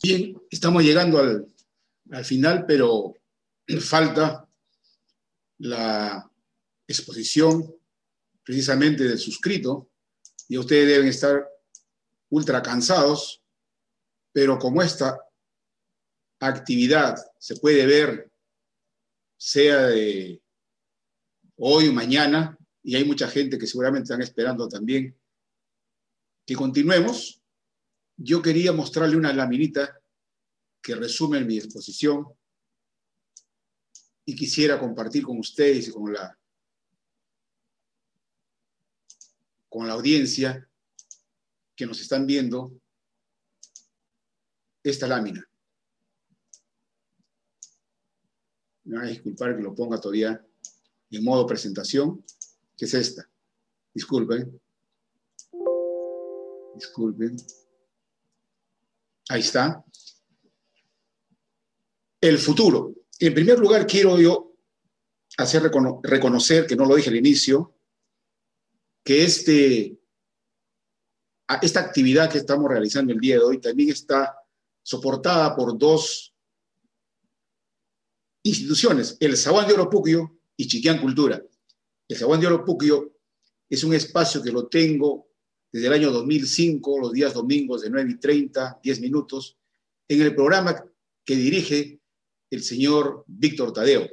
Bien, estamos llegando al, final, pero falta la exposición precisamente del suscrito y ustedes deben estar ultra cansados, pero como esta actividad se puede ver, sea de hoy o mañana, y hay mucha gente que seguramente están esperando también que continuemos, yo quería mostrarle una laminita que resume mi exposición y quisiera compartir con ustedes y con la, con la audiencia que nos están viendo esta lámina. Me van a disculpar que lo ponga todavía en modo presentación, que es esta. Disculpen. Disculpen. Ahí está. El futuro. En primer lugar, quiero yo hacer reconocer, que no lo dije al inicio, que este, esta actividad que estamos realizando el día de hoy también está soportada por dos instituciones, el Zaguán de Oropuquio y Chiquián Cultura. El Zaguán de Oropuquio es un espacio que lo tengo desde el año 2005, los días domingos de 9 y 30, 10 minutos, en el programa que dirige el señor Víctor Tadeo,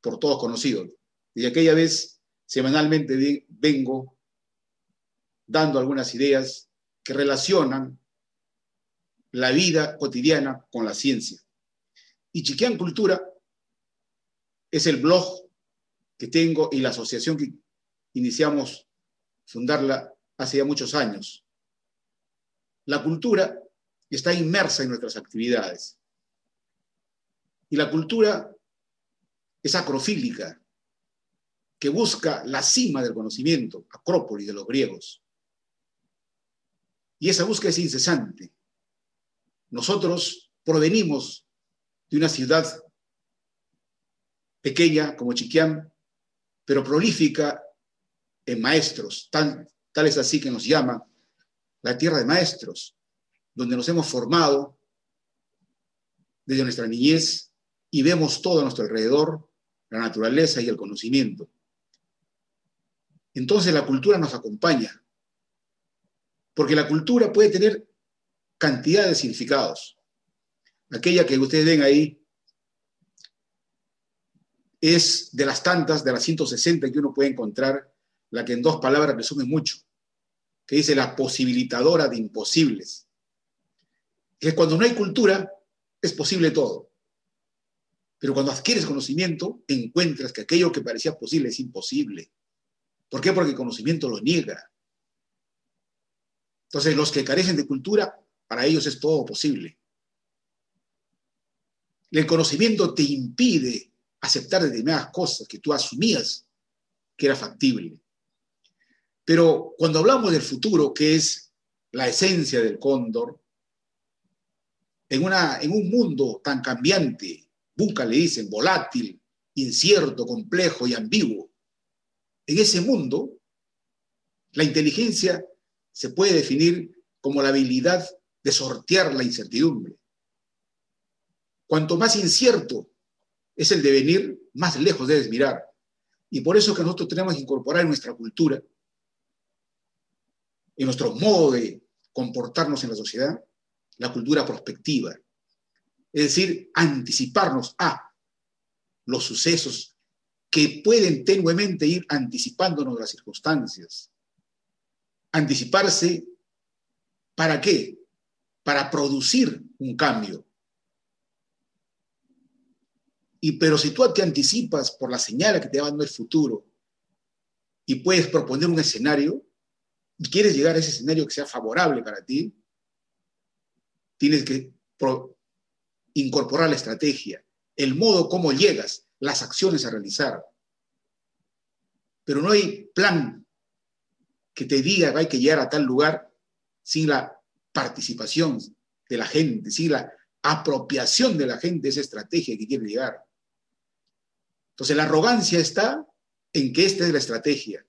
por todos conocido. Desde aquella vez, semanalmente vengo dando algunas ideas que relacionan la vida cotidiana con la ciencia. Y Chiquián Cultura es el blog que tengo y la asociación que iniciamos fundarla hace ya muchos años. La cultura está inmersa en nuestras actividades. Y la cultura es acrofílica, que busca la cima del conocimiento, Acrópolis de los griegos. Y esa búsqueda es incesante. Nosotros provenimos de una ciudad pequeña como Chiquián, pero prolífica en maestros, tan, Tal es así que nos llama la tierra de maestros, donde nos hemos formado desde nuestra niñez y vemos todo a nuestro alrededor, la naturaleza y el conocimiento. Entonces la cultura nos acompaña, porque la cultura puede tener cantidad de significados. Aquella que ustedes ven ahí es de las tantas, de las 160 que uno puede encontrar la que en dos palabras resume mucho, que dice la posibilitadora de imposibles. Que cuando no hay cultura, es posible todo. Pero cuando adquieres conocimiento, encuentras que aquello que parecía posible es imposible. ¿Por qué? Porque el conocimiento lo niega. Entonces, los que carecen de cultura, para ellos es todo posible. El conocimiento te impide aceptar determinadas cosas que tú asumías que era factible. Pero cuando hablamos del futuro, que es la esencia del cóndor, en, una, en un mundo tan cambiante, Buca le dicen volátil, incierto, complejo y ambiguo, en ese mundo, la inteligencia se puede definir como la habilidad de sortear la incertidumbre. Cuanto más incierto es el devenir, más lejos debes mirar. Y por eso que nosotros tenemos que incorporar en nuestra cultura en nuestro modo de comportarnos en la sociedad, la cultura prospectiva. Es decir, anticiparnos a los sucesos que pueden tenuemente ir anticipándonos las circunstancias. Anticiparse, ¿para qué? Para producir un cambio. Y pero si tú te anticipas por la señal que te va el futuro y puedes proponer un escenario, y quieres llegar a ese escenario que sea favorable para ti, tienes que incorporar la estrategia, el modo como llegas, las acciones a realizar. Pero no hay plan que te diga que hay que llegar a tal lugar sin la participación de la gente, sin la apropiación de la gente de esa estrategia que quiere llegar. Entonces la arrogancia está en que esta es la estrategia,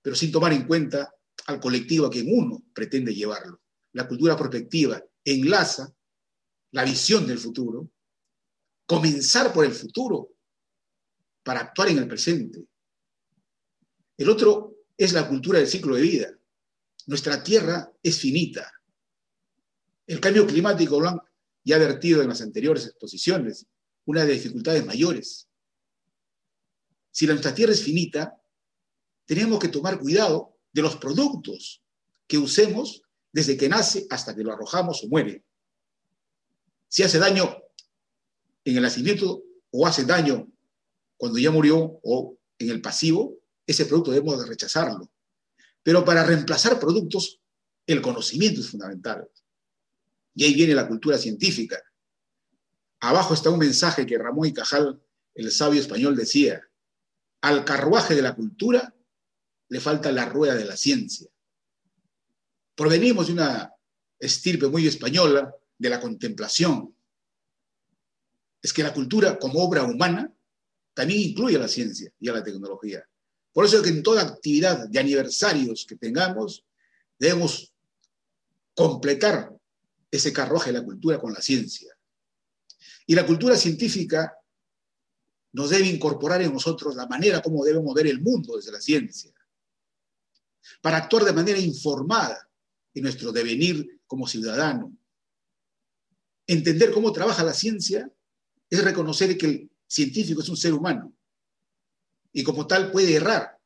pero sin tomar en cuenta al colectivo a quien uno pretende llevarlo. La cultura prospectiva enlaza la visión del futuro, comenzar por el futuro para actuar en el presente. El otro es la cultura del ciclo de vida. Nuestra tierra es finita. El cambio climático han ya advertido en las anteriores exposiciones, una de dificultades mayores. Si nuestra tierra es finita, tenemos que tomar cuidado de los productos que usemos desde que nace hasta que lo arrojamos o muere. Si hace daño en el nacimiento o hace daño cuando ya murió o en el pasivo, ese producto debemos de rechazarlo. Pero para reemplazar productos, el conocimiento es fundamental. Y ahí viene la cultura científica. Abajo está un mensaje que Ramón y Cajal, el sabio español, decía, al carruaje de la cultura le falta la rueda de la ciencia. Provenimos de una estirpe muy española de la contemplación. Es que la cultura como obra humana también incluye a la ciencia y a la tecnología. Por eso es que en toda actividad de aniversarios que tengamos, debemos completar ese carruaje de la cultura con la ciencia. Y la cultura científica nos debe incorporar en nosotros la manera como debemos ver el mundo desde la ciencia, para actuar de manera informada en nuestro devenir como ciudadano. Entender cómo trabaja la ciencia es reconocer que el científico es un ser humano y como tal puede errar,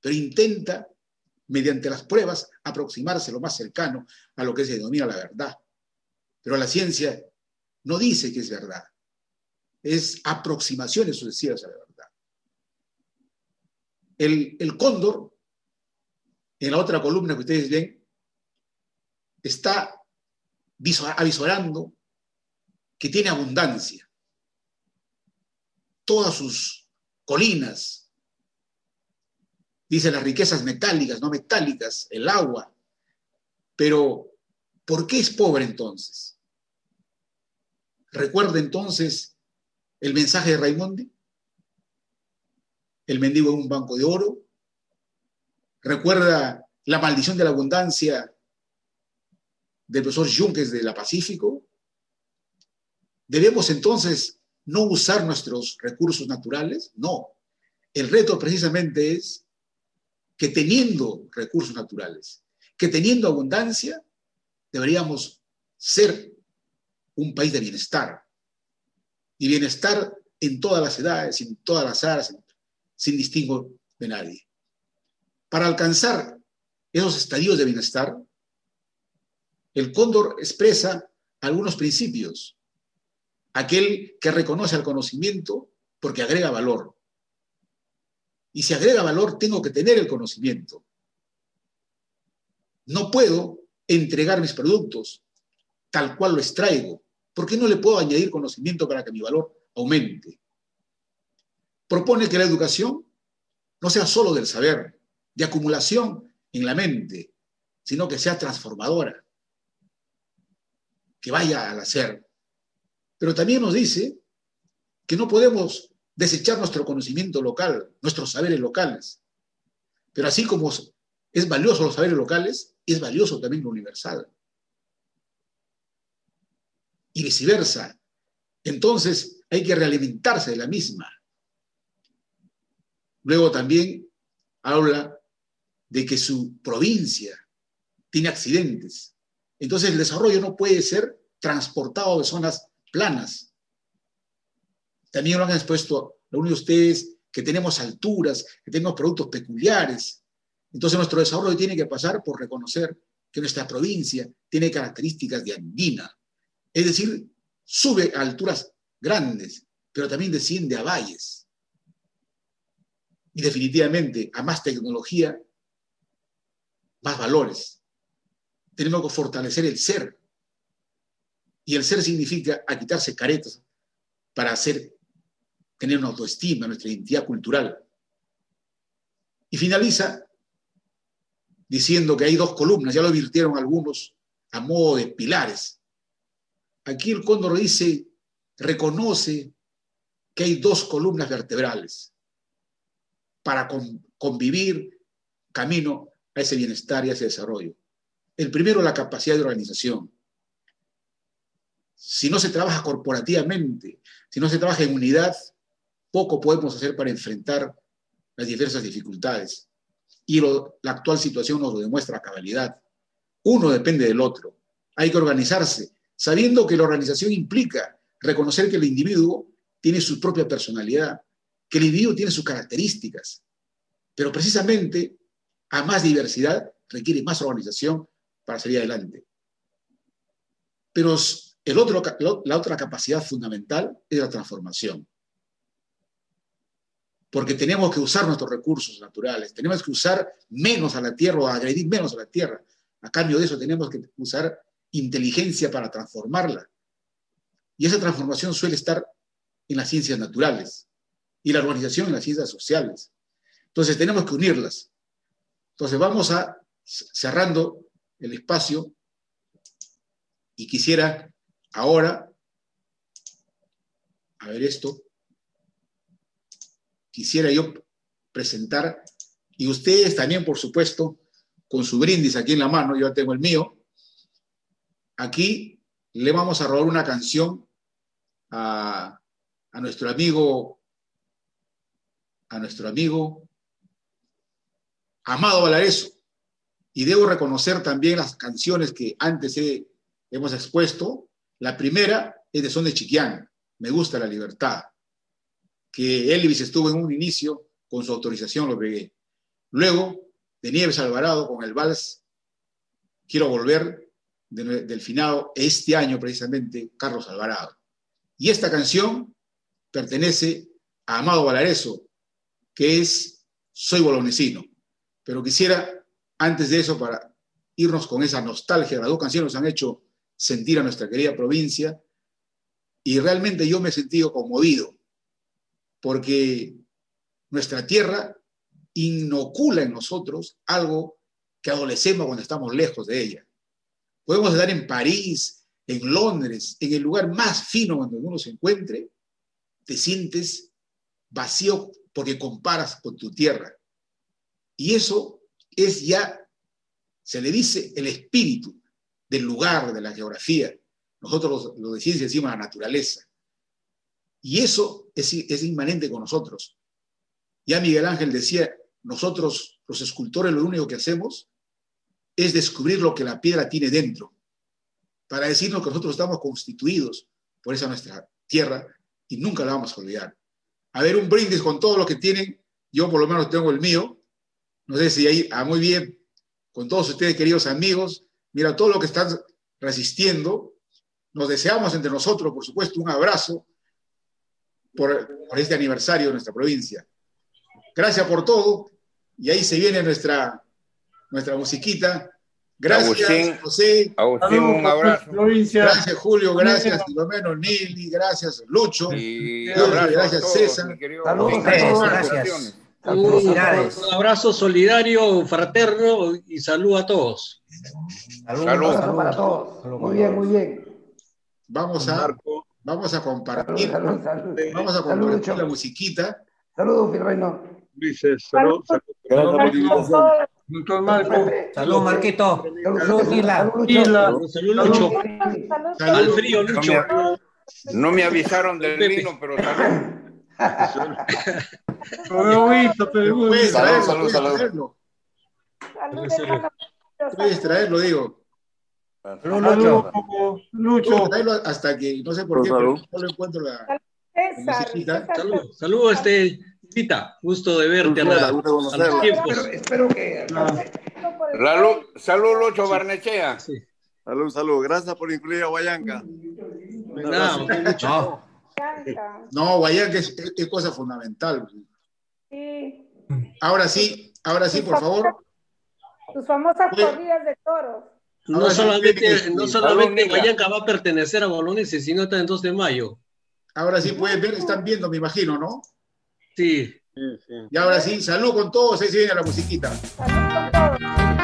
pero intenta, mediante las pruebas, aproximarse lo más cercano a lo que se denomina la verdad. Pero la ciencia no dice que es verdad, es aproximaciones sucesivas a la verdad. El, el cóndor, en la otra columna que ustedes ven, está avisorando que tiene abundancia. Todas sus colinas, dice las riquezas metálicas, no metálicas, el agua. Pero, ¿por qué es pobre entonces? Recuerda entonces el mensaje de Raimondi, el mendigo en un banco de oro. Recuerda la maldición de la abundancia del profesor Junques de la Pacífico. ¿Debemos entonces no usar nuestros recursos naturales? No. El reto precisamente es que teniendo recursos naturales, que teniendo abundancia, deberíamos ser un país de bienestar. Y bienestar en todas las edades, en todas las áreas, sin distingo de nadie. Para alcanzar esos estadios de bienestar, el cóndor expresa algunos principios. Aquel que reconoce el conocimiento porque agrega valor. Y si agrega valor, tengo que tener el conocimiento. No puedo entregar mis productos tal cual lo extraigo. ¿Por qué no le puedo añadir conocimiento para que mi valor aumente? Propone que la educación no sea solo del saber, de acumulación en la mente, sino que sea transformadora que vaya al hacer. Pero también nos dice que no podemos desechar nuestro conocimiento local, nuestros saberes locales. Pero así como es valioso los saberes locales, es valioso también lo universal. Y viceversa. Entonces hay que realimentarse de la misma. Luego también habla de que su provincia tiene accidentes. Entonces el desarrollo no puede ser transportado de zonas planas. También lo han expuesto algunos de ustedes que tenemos alturas, que tenemos productos peculiares. Entonces nuestro desarrollo tiene que pasar por reconocer que nuestra provincia tiene características de andina. Es decir, sube a alturas grandes, pero también desciende a valles. Y definitivamente, a más tecnología, más valores tenemos que fortalecer el ser. Y el ser significa a quitarse caretas para hacer, tener una autoestima, nuestra identidad cultural. Y finaliza diciendo que hay dos columnas, ya lo virtieron algunos a modo de pilares. Aquí el cóndor dice, reconoce que hay dos columnas vertebrales para convivir camino a ese bienestar y a ese desarrollo. El primero, la capacidad de organización. si no se trabaja corporativamente, si no se trabaja en unidad, poco podemos hacer para enfrentar las diversas dificultades. Y la actual situación nos lo demuestra a cabalidad. Uno depende del otro. Hay que organizarse, sabiendo que la organización implica reconocer que el individuo tiene su propia personalidad, que el individuo tiene sus características. Pero precisamente a más diversidad requiere más organización para salir adelante. Pero la otra capacidad fundamental es la transformación porque tenemos que usar nuestros recursos naturales, tenemos que usar menos a la tierra o agredir menos a la tierra. A cambio de eso tenemos que usar inteligencia para transformarla. Y esa transformación suele estar en las ciencias naturales y la organización en las ciencias sociales. Entonces tenemos que unirlas. Entonces vamos a cerrando el espacio y quisiera ahora, a ver esto, quisiera yo presentar, y ustedes también, por supuesto, con su brindis aquí en la mano, yo tengo el mío, aquí le vamos a robar una canción a nuestro amigo, a nuestro amigo Amado Valareso. Y debo reconocer también las canciones que antes hemos expuesto. La primera es de Son de Chiquián, Me gusta la libertad que Elvis estuvo en un inicio, con su autorización lo pegué. Luego, de Nieves Alvarado con el vals, quiero volver del finado este año precisamente, Carlos Alvarado. Y esta canción pertenece a Amado Valareso, que es Soy Bolonesino. Pero quisiera, antes de eso, para irnos con esa nostalgia, las dos canciones nos han hecho sentir a nuestra querida provincia, y realmente yo me he sentido conmovido porque nuestra tierra inocula en nosotros algo que adolecemos cuando estamos lejos de ella. Podemos estar en París, en Londres, en el lugar más fino donde uno se encuentre, te sientes vacío porque comparas con tu tierra. Y eso es ya, se le dice, el espíritu del lugar, de la geografía. Nosotros los, de ciencia decimos la naturaleza. Y eso es, es inmanente con nosotros. Ya Miguel Ángel decía, nosotros los escultores lo único que hacemos es descubrir lo que la piedra tiene dentro, para decirnos que nosotros estamos constituidos por esa nuestra tierra y nunca la vamos a olvidar. A ver, un brindis con todo lo que tienen, yo por lo menos tengo el mío, no sé si ahí, ah, muy bien, con todos ustedes queridos amigos, mira todo lo que están resistiendo, nos deseamos entre nosotros, por supuesto, un abrazo, por, este aniversario de nuestra provincia. Gracias por todo. Y ahí se viene nuestra, nuestra musiquita. Gracias, José. Agustín, un abrazo. Gracias, Julio. Gracias, Filomeno, Nili. Gracias, Lucho. gracias, César. Saludos Gracias. Un, abrazo solidario, fraterno y salud a todos. Saludos salud. para todos. Muy bien, muy bien. Vamos a, Vamos a compartir, vamos a compartir la musiquita. Saludos, Firreino. Luis, saludos. Saludos, Salud, Marquito. Salud, Gila. Salud, Lucho. Al frío, Lucho. No me avisaron del vino, pero salud. Salud, salud, salud. Puedes traerlo, digo. Lucho. Lucho. Hasta que, no sé por qué, pero no lo encuentro la. Salud, salud, este, Tita, gusto de verte a, la, los tiempos. Espero, que. Salud, salud, Lucho Barnechea. Salud, salud. Gracias por incluir a Guayanca. No, no, Guayanca es, es, cosa fundamental. Sí. Ahora sí, ahora sí, por favor. Tus famosas corridas de toros. No solamente, no solamente Guayanca va a pertenecer a Bolognese, sino está en 2 de mayo. Ahora sí pueden ver, están viendo, me imagino, ¿no? Sí. Y ahora sí, salud con todos, ahí se viene la musiquita. Salud con todos.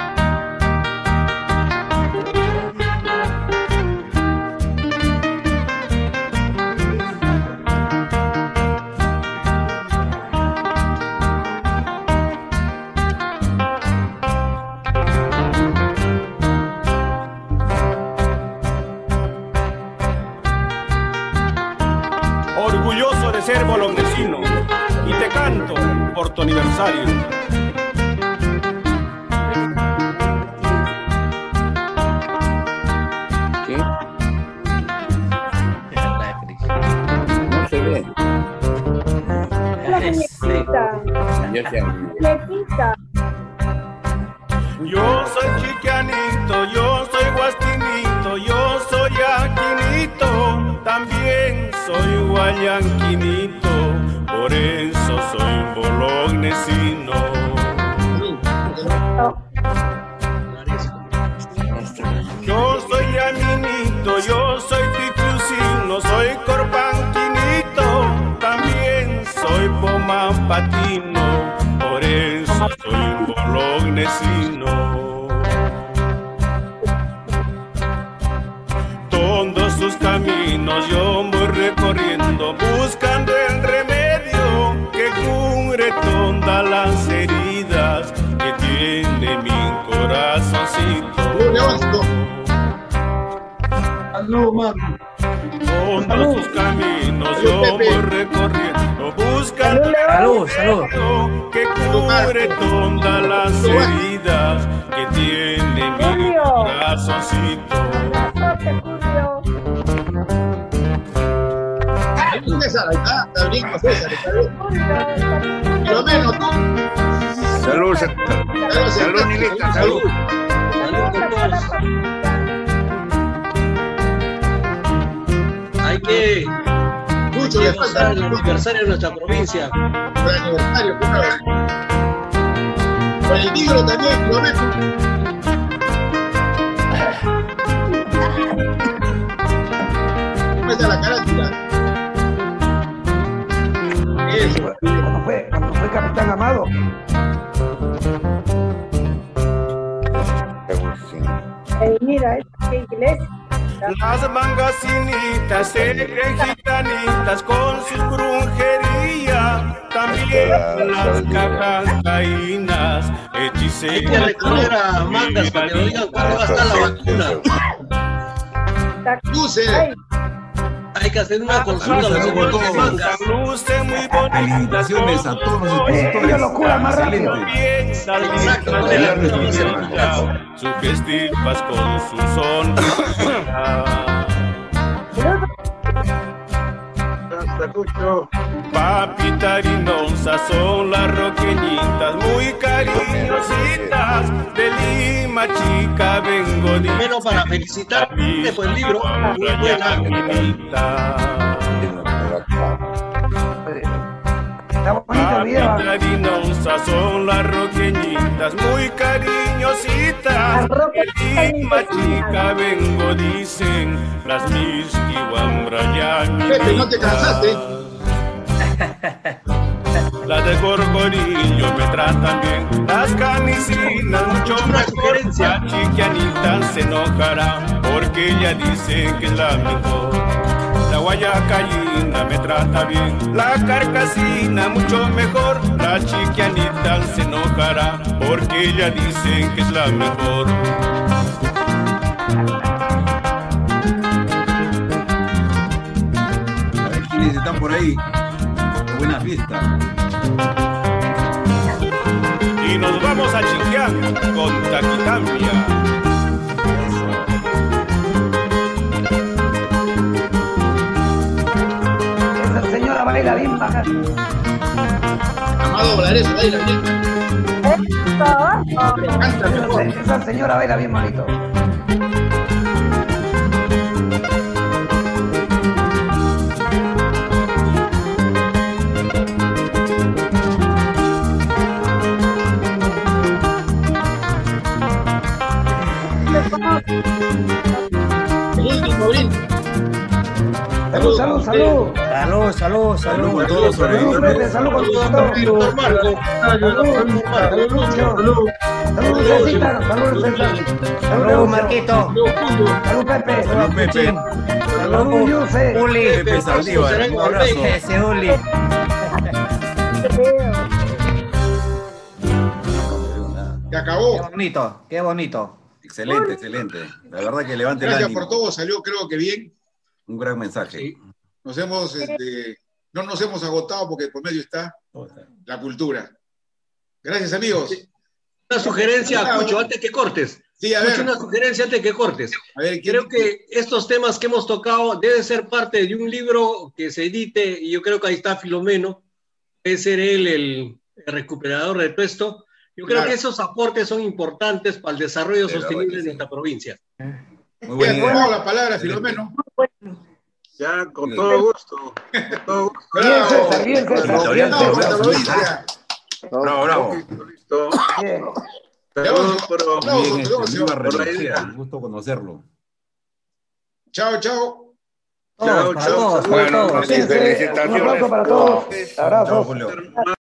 Orgulloso de ser bolognesino y te canto por tu aniversario. ¿Qué? No se ve. La muñequita. Han- soy bolognesino. Todos sus caminos yo voy recorriendo, buscando el remedio que cure todas las heridas que tiene mi corazoncito. Mano. Todos sus caminos yo voy recorriendo, buscando el Salud, salud. remedio que cure todas las heridas que tiene mi corazoncito. César, ahí está, está bien, César, está bien. Por lo menos tú. Salud, sa- Salud, salud, Nilita, salud. Hay que Mucho falta el aniversario de nuestra provincia. el aniversario, el negro también, lo menos. ¿Cómo está la carátula? Eso. Cuando fue, cuando fue capitán Amado. Eh, mira, es que iglesia. Las mangacinitas se creen gitanitas con su brujería. También las cajancaínas, para que digan cuándo va a estar la vacuna. Luce. Ay, Hay que hacer una consulta a los mangas. Lucen muy bonitas. Felicitaciones a todos los expositores. ellos lo curan más rápido. Exacto, sugestivas con su sonrisa. harinosa son las roqueñitas, muy cariñositas. De Lima, chica, vengo de Primero para felicitarte por el libro. Muy buena. Está bonito son las roqueñitas, muy cariñositas. De Lima, chica, vengo, dicen las mis Pepe, no te cansaste. Las de Gorgorillo me tratan bien, las canicinas mucho mejor. La chiquianita se enojará porque ella dice que es la mejor. La guayacayina me trata bien, la carcasina mucho mejor. La chiquianita se enojará porque ella dice que es la mejor. A ver quiénes están por ahí. Fiesta. Y nos vamos a Chiquián con Taquitambia. Esa señora baila bien baja. Amado Valareso, baila bien. Eso. Pero canta Esa, esa señora baila bien bonito. Salud, salud, salud. Salud, salud, Salud salud. todos Salud, salud con Saludos todo. también, doctor Marco. Salud, salud, Lucho. Salud, Lucecita. Salud, César. Salud. Marquito. Salud, Pepe. Salud, Pepe. Salud. Uli. Pepe Saldívar. Un abrazo. Ese Uli. Se Qué acabó. bonito, qué bonito. Excelente, excelente. La verdad que levante el Gracias ánimo. por todo. Salió, creo que bien. Un gran mensaje. Sí. Nos hemos este, no nos hemos agotado porque por medio está la cultura. Gracias, amigos. Una sugerencia, Cucho, antes que cortes. Sí, a Cucho, ver. una sugerencia antes que cortes. A ver, ¿quién- Creo que estos temas que hemos tocado deben ser parte de un libro que se edite, y yo creo que ahí está Filomeno, debe ser él el, el recuperador de todo esto. Yo creo Claro. que esos aportes son importantes para el desarrollo la sostenible de nuestra provincia. Muy buena Bien, idea. la palabra, Filomeno. Ya, con todo gusto. Con todo gusto. Bien, César, bien, César. Bien, Bravo, César. Bravo, bravo. Listo. Saludos, este, viva señor. Renacea, un gusto conocerlo. Chao, chao. Chao, chao, Bueno, sí, Un felicitaciones. para todos. Abrazo. Julio.